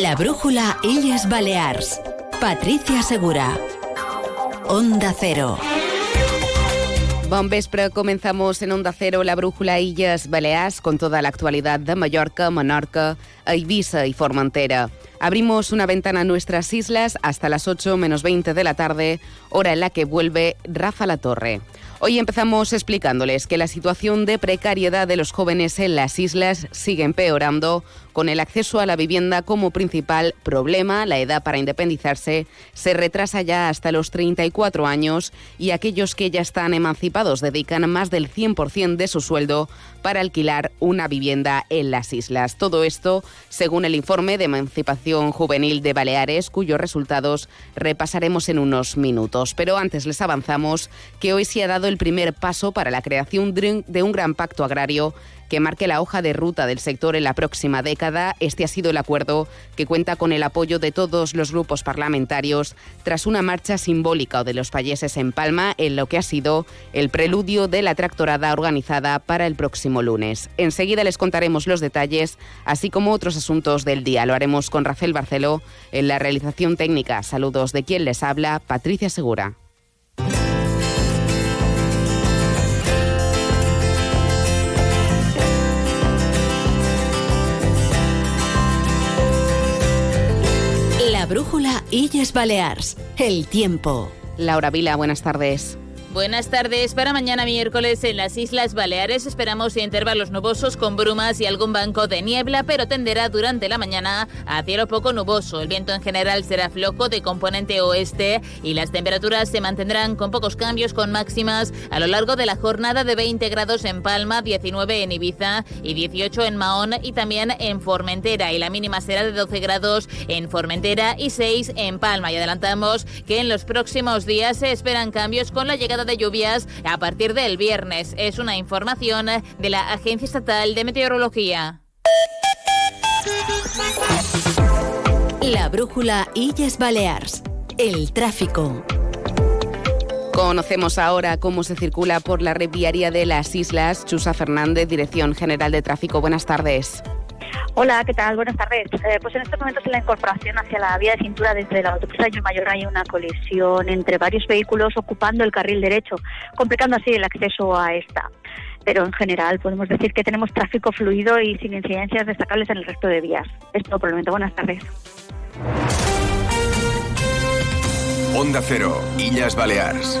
La brújula Illes Balears. Patricia Segura. Onda Cero. Bon vespre, comenzamos en Onda Cero la brújula Illes Balears con toda la actualidad de Mallorca, Menorca, Ibiza y Formentera. Abrimos una ventana a nuestras islas hasta las 8 menos 20 de la tarde, hora en la que vuelve Rafa La Torre. Hoy empezamos explicándoles que la situación de precariedad de los jóvenes en las islas sigue empeorando, con el acceso a la vivienda como principal problema. La edad para independizarse se retrasa ya hasta los 34 años y aquellos que ya están emancipados dedican más del 100% de su sueldo para alquilar una vivienda en las islas. Todo esto según el informe de emancipación juvenil de Baleares, cuyos resultados repasaremos en unos minutos. Pero antes les avanzamos que hoy se ha dado el primer paso para la creación de un gran pacto agrario que marque la hoja de ruta del sector en la próxima década. Este ha sido el acuerdo que cuenta con el apoyo de todos los grupos parlamentarios tras una marcha simbólica de los payeses en Palma en lo que ha sido el preludio de la tractorada organizada para el próximo lunes. Enseguida les contaremos los detalles, así como otros asuntos del día. Lo haremos con Rafael Barceló en la realización técnica. Saludos de quien les habla, Patricia Segura. Illes Balears. El tiempo. Laura Vila, buenas tardes. Buenas tardes. Para mañana miércoles en las Islas Baleares esperamos intervalos nubosos con brumas y algún banco de niebla, pero tenderá durante la mañana a cielo poco nuboso. El viento en general será flojo de componente oeste y las temperaturas se mantendrán con pocos cambios con máximas a lo largo de la jornada de 20 grados en Palma, 19 en Ibiza y 18 en Mahón y también en Formentera. Y la mínima será de 12 grados en Formentera y 6 en Palma. Y adelantamos que en los próximos días se esperan cambios con la llegada de lluvias a partir del viernes. Es una información de la Agencia Estatal de Meteorología. La brújula Illes Balears. El tráfico. Conocemos ahora cómo se circula por la red viaria de las islas. Chusa Fernández, Dirección General de Tráfico. Buenas tardes. Hola, ¿qué tal? Buenas tardes. Eh, pues en estos momentos en la incorporación hacia la vía de cintura desde la autopista de Mayor hay una colisión entre varios vehículos ocupando el carril derecho, complicando así el acceso a esta. Pero en general podemos decir que tenemos tráfico fluido y sin incidencias destacables en el resto de vías. Es todo por el momento. Buenas tardes. Onda Cero, Illas Baleares.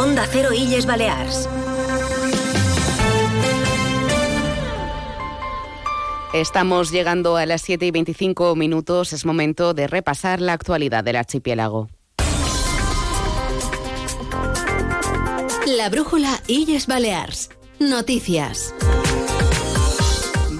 Onda Cero Illes Balears. Estamos llegando a las 7 y 25 minutos. Es momento de repasar la actualidad del archipiélago. La brújula Illes Balears. Noticias.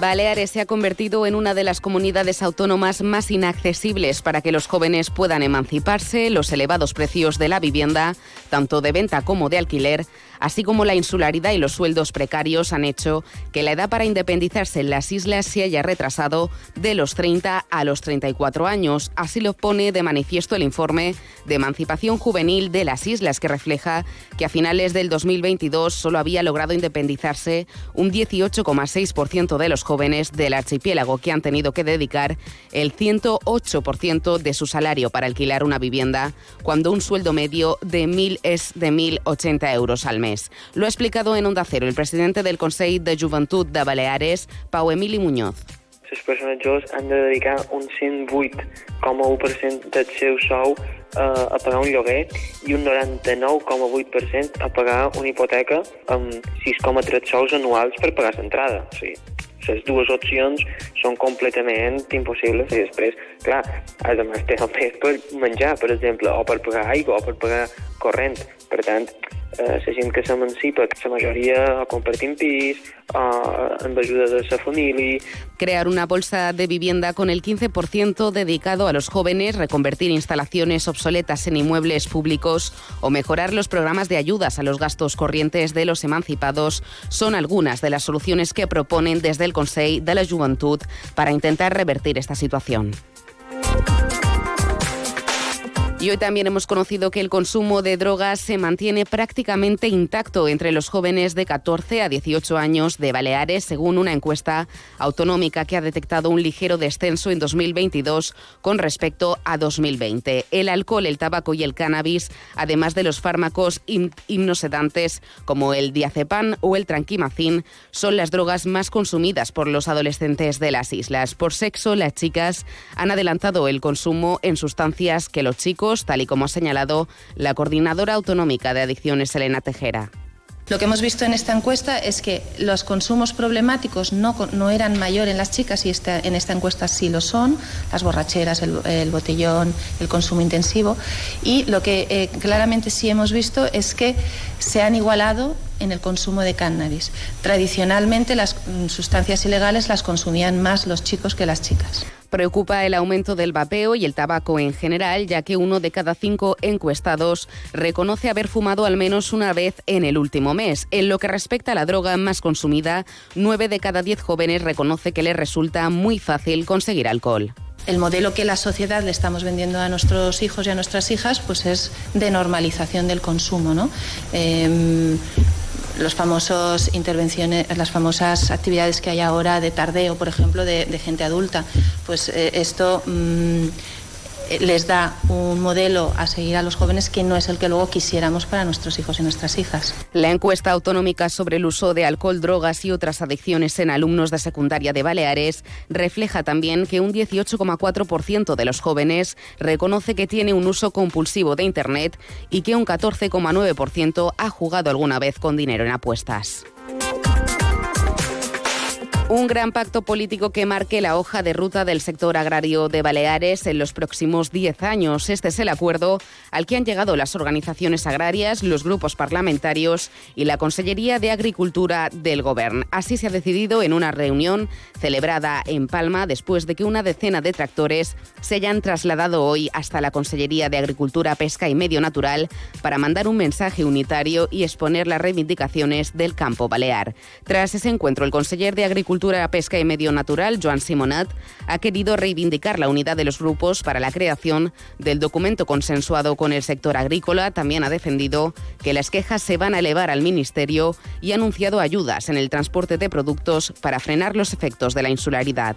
Baleares se ha convertido en una de las comunidades autónomas más inaccesibles para que los jóvenes puedan emanciparse. Los elevados precios de la vivienda, tanto de venta como de alquiler, así como la insularidad y los sueldos precarios han hecho que la edad para independizarse en las islas se haya retrasado de los 30 a los 34 años. Así lo pone de manifiesto el informe de emancipación juvenil de las islas, que refleja que a finales del 2022 solo había logrado independizarse un 18,6% de los jóvenes del archipiélago que han tenido que dedicar el 108% de su salario para alquilar una vivienda, cuando un sueldo medio de 1.000 es de 1.080 euros al mes. Lo ha explicado en Onda Cero el presidente del Consell de Joventut de Baleares, Pau Emili Muñoz. Les persones joves han de dedicar un 108,1% del seu sou eh, a pagar un lloguer i un 99,8% a pagar una hipoteca amb 6,3 sous anuals per pagar l'entrada. O sigui, les dues opcions són completament impossibles i després, clar, a més té el més per menjar, per exemple, o per pagar aigua o per pagar corrent. Per tant, eh, la gent que s'emancipa, la majoria pis, o amb ajuda de la. Crear una bolsa de vivienda con el 15% dedicado a los jóvenes, reconvertir instalaciones obsoletas en inmuebles públicos o mejorar los programas de ayudas a los gastos corrientes de los emancipados son algunas de las soluciones que proponen desde el Consejo de la Juventud para intentar revertir esta situación. Y hoy también hemos conocido que el consumo de drogas se mantiene prácticamente intacto entre los jóvenes de 14 a 18 años de Baleares, según una encuesta autonómica que ha detectado un ligero descenso en 2022 con respecto a 2020. El alcohol, el tabaco y el cannabis, además de los fármacos hipnosedantes como el diazepam o el tranquimacin, son las drogas más consumidas por los adolescentes de las islas. Por sexo, las chicas han adelantado el consumo en sustancias que los chicos tal y como ha señalado la coordinadora autonómica de adicciones, Elena Tejera. Lo que hemos visto en esta encuesta es que los consumos problemáticos no, eran mayor en las chicas y en esta encuesta sí lo son, las borracheras, el, el botellón, el consumo intensivo. Y lo que eh, claramente sí hemos visto es que se han igualado en el consumo de cannabis. Tradicionalmente las mm, sustancias ilegales las consumían más los chicos que las chicas. Preocupa el aumento del vapeo y el tabaco en general, ya que uno de cada cinco encuestados reconoce haber fumado al menos una vez en el último mes. En lo que respecta a la droga más consumida, nueve de cada diez jóvenes reconoce que les resulta muy fácil conseguir alcohol el modelo que la sociedad le estamos vendiendo a nuestros hijos y a nuestras hijas pues es de normalización del consumo. ¿no? Eh, los famosos intervenciones, las famosas actividades que hay ahora de tardeo, por ejemplo, de, gente adulta, pues eh, esto mmm, les da un modelo a seguir a los jóvenes que no es el que luego quisiéramos para nuestros hijos y nuestras hijas. La encuesta autonómica sobre el uso de alcohol, drogas y otras adicciones en alumnos de secundaria de Baleares refleja también que un 18,4% de los jóvenes reconoce que tiene un uso compulsivo de Internet y que un 14,9% ha jugado alguna vez con dinero en apuestas. Un gran pacto político que marque la hoja de ruta del sector agrario de Baleares en los próximos 10 años. Este es el acuerdo al que han llegado las organizaciones agrarias, los grupos parlamentarios y la Consellería de Agricultura del Gobierno. Así se ha decidido en una reunión celebrada en Palma después de que una decena de tractores se hayan trasladado hoy hasta la Consellería de Agricultura, Pesca y Medio Natural para mandar un mensaje unitario y exponer las reivindicaciones del campo balear. Tras ese encuentro, el conseller de Agricultura Pesca y Medio Natural, Joan Simonat, ha querido reivindicar la unidad de los grupos para la creación del documento consensuado con el sector agrícola. También ha defendido que las quejas se van a elevar al Ministerio y ha anunciado ayudas en el transporte de productos para frenar los efectos de la insularidad.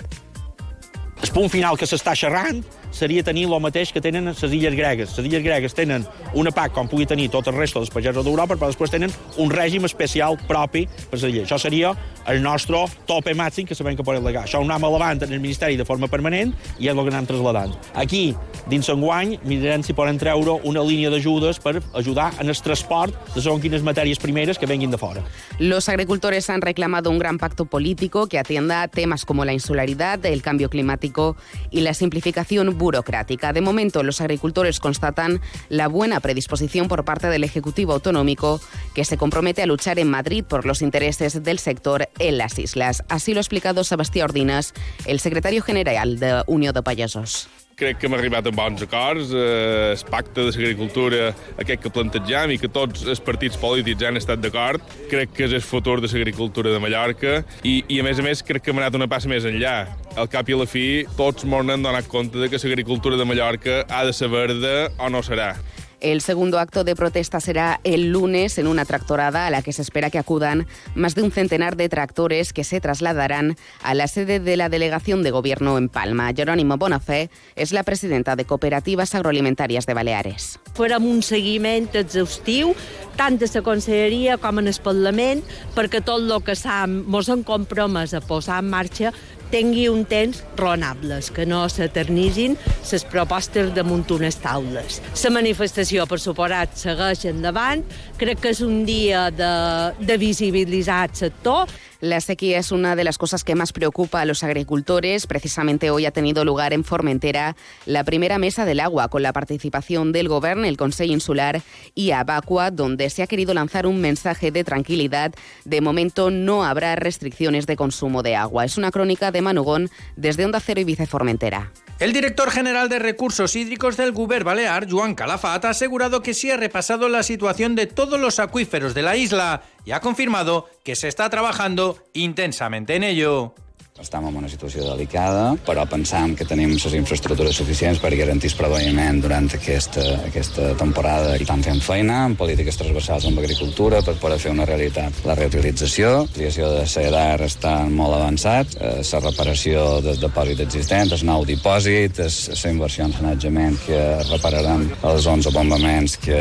El punt final que s'està xerrant seria tenir el mateix que tenen les illes gregues. Les illes gregues tenen una PAC com pugui tenir tot el resta dels pagesos d'Europa, però després tenen un règim especial propi per les illes. Això seria el nostre tope màxim que sabem que podem legar. Això ho anem elevant en el Ministeri de forma permanent i és el que anem traslladant. Aquí, dins enguany, mirarem si poden treure una línia d'ajudes per ajudar en el transport de segons quines matèries primeres que venguin de fora. Los agricultores han reclamado un gran pacto político que atienda temas como la insularidad, el cambio climático y la simplificación burocrática. De momento, los agricultores constatan la buena predisposición por parte del Ejecutivo Autonómico, que se compromete a luchar en Madrid por los intereses del sector en las islas. Así lo ha explicado Sebastián Ordinas, el secretario general de Unió de Pagesos. crec que hem arribat a bons acords. Eh, el pacte de l'agricultura, aquest que plantegem i que tots els partits polítics han estat d'acord, crec que és el futur de l'agricultura de Mallorca i, i, a més a més, crec que hem anat una passa més enllà. Al cap i a la fi, tots ens n'hem donat compte de que l'agricultura de Mallorca ha de ser verda o no serà. El segundo acto de protesta será el lunes en una tractorada a la que se espera que acudan más de un centenar de tractores que se trasladarán a la sede de la delegación de gobierno en Palma. Jerónimo Bonafé es la presidenta de Cooperativas Agroalimentarias de Baleares. Farem un seguiment exhaustiu, tant de la Conselleria com en el Parlament, perquè tot el que s'han, mos han compromès a posar en marxa tingui un temps raonables, que no s'eternitzin les propostes damunt unes taules. La manifestació, per suposat, segueix endavant. Crec que és un dia de, de visibilitzar el sector La sequía es una de las cosas que más preocupa a los agricultores. Precisamente hoy ha tenido lugar en Formentera la primera mesa del agua con la participación del Gobierno, el Consejo Insular y Abacua, donde se ha querido lanzar un mensaje de tranquilidad. De momento no habrá restricciones de consumo de agua. Es una crónica de Manugón desde Onda Cero y Vice Formentera. El director general de Recursos Hídricos del Guber Balear, Joan Calafat, ha asegurado que sí ha repasado la situación de todos los acuíferos de la isla y ha confirmado que se está trabajando intensamente en ello. Estem en una situació delicada, però pensam que tenim les infraestructures suficients per garantir el preveïment durant aquesta, aquesta temporada i estan fent feina en polítiques transversals amb agricultura per poder fer una realitat. La reutilització, la creació de CEDAR està molt avançat, eh, la reparació del depòsit existent, el nou dipòsit, la inversió en sanatjament que repararan els 11 bombaments que,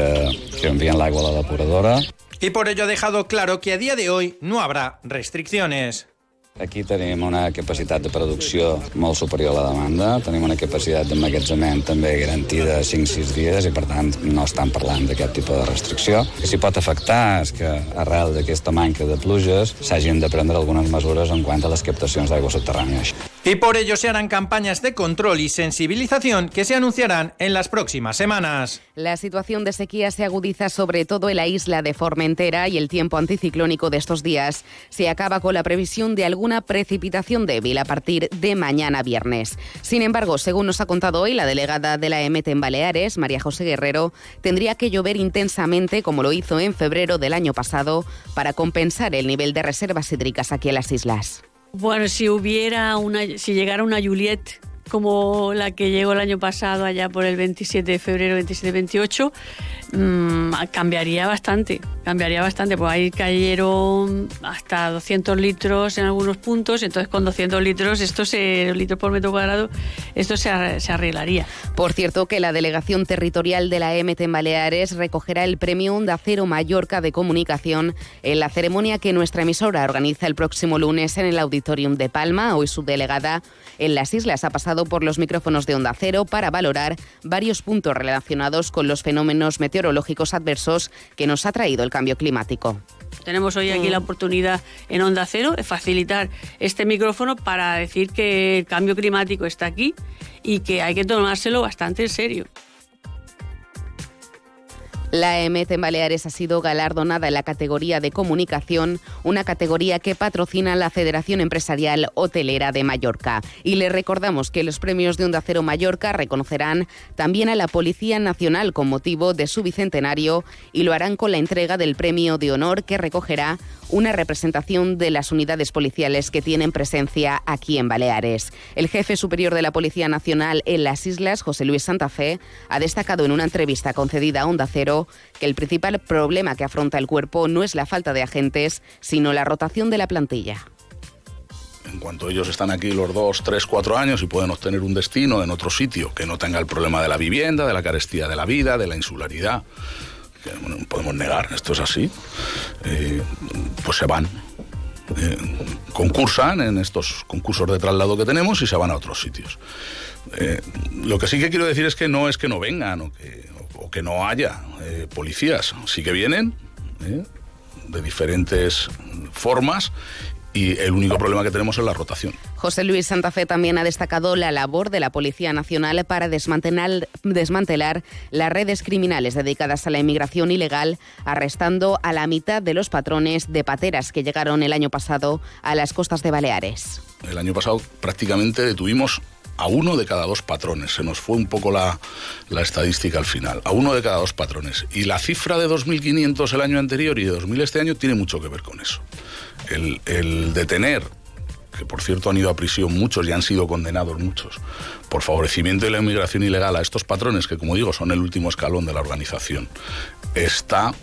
que envien l'aigua a la depuradora. Y por ello ha dejado claro que a día de hoy no habrá restricciones. Aquí tenim una capacitat de producció molt superior a la demanda, tenim una capacitat d'emmagatzement també garantida 5-6 dies i per tant no estan parlant d'aquest tipus de restricció. El que pot afectar és que arrel d'aquesta manca de pluges s'hagin de prendre algunes mesures en quant a les captacions d'aigua subterrània. Y por ello se harán campañas de control y sensibilización que se anunciarán en las próximas semanas. La situación de sequía se agudiza sobre todo en la isla de Formentera y el tiempo anticiclónico de estos días se acaba con la previsión de alguna precipitación débil a partir de mañana viernes. Sin embargo, según nos ha contado hoy la delegada de la EMET en Baleares, María José Guerrero, tendría que llover intensamente como lo hizo en febrero del año pasado para compensar el nivel de reservas hídricas aquí en las islas. Bueno, si hubiera una, si llegara una Juliet como la que llegó el año pasado allá por el 27 de febrero, 27-28, mmm, cambiaría bastante, cambiaría bastante, pues ahí cayeron hasta 200 litros en algunos puntos, entonces con 200 litros, esto se, litros por metro cuadrado, esto se, se arreglaría. Por cierto, que la delegación territorial de la EMT en Baleares recogerá el premio Onda Cero Mallorca de Comunicación en la ceremonia que nuestra emisora organiza el próximo lunes en el Auditorium de Palma. Hoy su delegada en las islas ha pasado por los micrófonos de Onda Cero para valorar varios puntos relacionados con los fenómenos meteorológicos adversos que nos ha traído el cambio climático. Tenemos hoy aquí la oportunidad en Onda Cero de facilitar este micrófono para decir que el cambio climático está aquí y que hay que tomárselo bastante en serio. La EMET en Baleares ha sido galardonada en la categoría de comunicación, una categoría que patrocina la Federación Empresarial Hotelera de Mallorca. Y le recordamos que los premios de Onda Cero Mallorca reconocerán también a la Policía Nacional con motivo de su bicentenario y lo harán con la entrega del premio de honor que recogerá una representación de las unidades policiales que tienen presencia aquí en Baleares. El jefe superior de la Policía Nacional en las islas, José Luis Santa Fe, ha destacado en una entrevista concedida a Onda Cero que el principal problema que afronta el cuerpo no es la falta de agentes, sino la rotación de la plantilla. En cuanto ellos están aquí los dos, tres, cuatro años y pueden obtener un destino en otro sitio que no tenga el problema de la vivienda, de la carestía de la vida, de la insularidad, que podemos negar, esto es así, eh, pues se van. Eh, concursan en estos concursos de traslado que tenemos y se van a otros sitios. Eh, lo que sí que quiero decir es que no es que no vengan o que, no haya policías. Sí que vienen de diferentes formas y el único problema que tenemos es la rotación. José Luis Santa Fe también ha destacado la labor de la Policía Nacional para desmantelar, desmantelar las redes criminales dedicadas a la inmigración ilegal, arrestando a la mitad de los patrones de pateras que llegaron el año pasado a las costas de Baleares. El año pasado prácticamente detuvimos a uno de cada dos patrones. Se nos fue un poco la, la, estadística al final. A uno de cada dos patrones. Y la cifra de 2.500 el año anterior y de 2.000 este año tiene mucho que ver con eso. El, detener, que por cierto han ido a prisión muchos y han sido condenados muchos, por favorecimiento de la inmigración ilegal a estos patrones, que como digo son el último escalón de la organización, está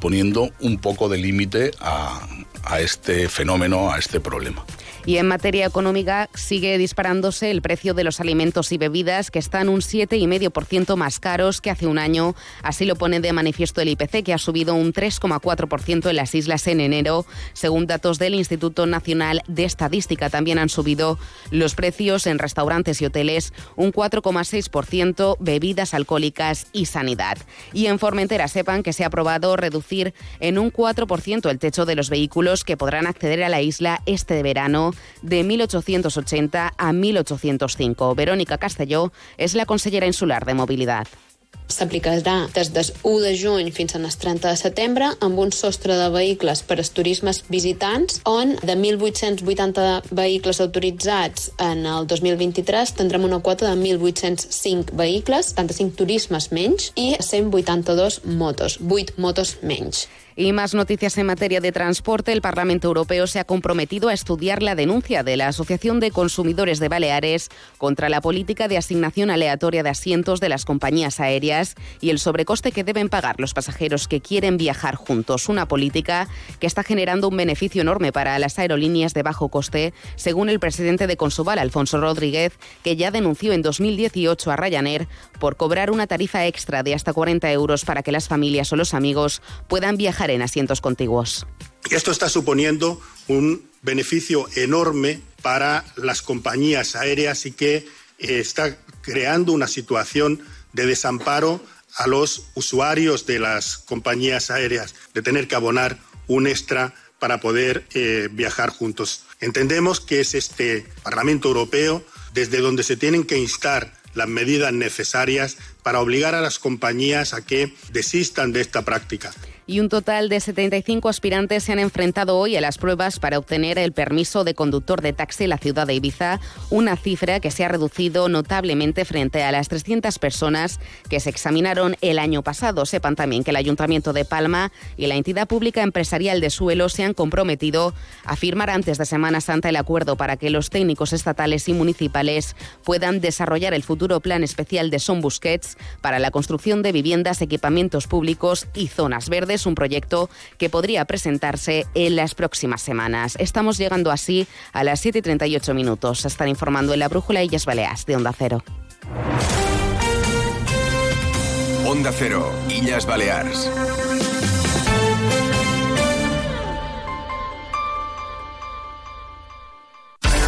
poniendo un poco de límite a, a este fenómeno, a este problema. Y en materia económica sigue disparándose el precio de los alimentos y bebidas que están un 7,5% más caros que hace un año. Así lo pone de manifiesto el IPC que ha subido un 3,4% en las islas en enero. Según datos del Instituto Nacional de Estadística, también han subido los precios en restaurantes y hoteles un 4,6%, bebidas alcohólicas y sanidad. Y en Formentera sepan que se ha aprobado reducir en un 4% el techo de los vehículos que podrán acceder a la isla este verano de 1880 a 1805. Verónica Castelló és la consellera insular de Mobilitat. S'aplicarà des del 1 de juny fins al 30 de setembre amb un sostre de vehicles per als turismes visitants on de 1.880 vehicles autoritzats en el 2023 tindrem una quota de 1.805 vehicles, 75 turismes menys i 182 motos, 8 motos menys. Y más noticias en materia de transporte. El Parlamento Europeo se ha comprometido a estudiar la denuncia de la Asociación de Consumidores de Baleares contra la política de asignación aleatoria de asientos de las compañías aéreas y el sobrecoste que deben pagar los pasajeros que quieren viajar juntos. Una política que está generando un beneficio enorme para las aerolíneas de bajo coste, según el presidente de Consuval, Alfonso Rodríguez, que ya denunció en 2018 a Ryanair por cobrar una tarifa extra de hasta 40 euros para que las familias o los amigos puedan viajar en asientos contiguos. Esto está suponiendo un beneficio enorme para las compañías aéreas y que está creando una situación de desamparo a los usuarios de las compañías aéreas, de tener que abonar un extra para poder eh, viajar juntos. Entendemos que es este Parlamento Europeo desde donde se tienen que instar las medidas necesarias para obligar a las compañías a que desistan de esta práctica y un total de 75 aspirantes se han enfrentado hoy a las pruebas para obtener el permiso de conductor de taxi en la ciudad de Ibiza, una cifra que se ha reducido notablemente frente a las 300 personas que se examinaron el año pasado. Sepan también que el Ayuntamiento de Palma y la entidad pública empresarial de suelo se han comprometido a firmar antes de Semana Santa el acuerdo para que los técnicos estatales y municipales puedan desarrollar el futuro plan especial de Son Busquets para la construcción de viviendas, equipamientos públicos y zonas verdes es un proyecto que podría presentarse en las próximas semanas. Estamos llegando así a las 7 y 38 minutos. Están informando en la Brújula Illes Baleas de Onda Cero. Onda Cero, Illas Baleares.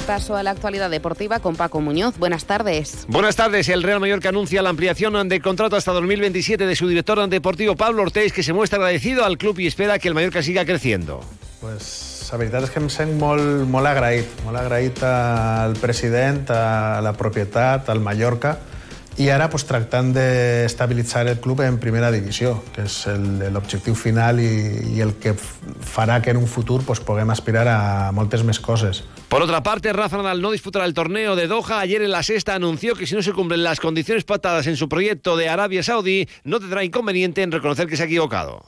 Repaso a la actualidad deportiva con Paco Muñoz. Buenas tardes. Buenas tardes. El Real Mallorca anuncia la ampliación de contrato hasta 2027 de su director deportivo Pablo Ortiz, que se muestra agradecido al club y espera que el Mallorca siga creciendo. Pues la veritat és que em sent molt, molt agraït, molt agraït al president, a la propietat, al Mallorca, i ara pues, tractant d'estabilitzar el club en primera divisió, que és l'objectiu final i, i el que farà que en un futur pues, puguem aspirar a moltes més coses. Por otra parte, Rafa Nadal no disputará el torneo de Doha. Ayer en la sexta anunció que si no se cumplen las condiciones pactadas en su proyecto de Arabia Saudí, no tendrá inconveniente en reconocer que se ha equivocado.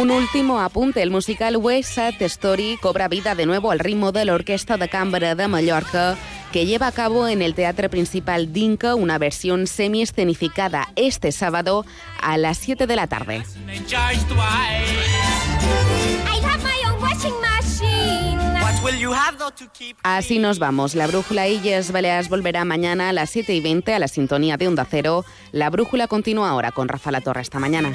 Un último apunte. El musical West Side Story cobra vida de nuevo al ritmo de la Orquesta de Cámara de Mallorca que lleva a cabo en el Teatro Principal Dinka una versión semi-escenificada este sábado a las 7 de la tarde. Así nos vamos. La brújula Illes Baleares volverá mañana a las 7 y 20 a la sintonía de Onda Cero. La brújula continúa ahora con Rafa La Torre esta mañana.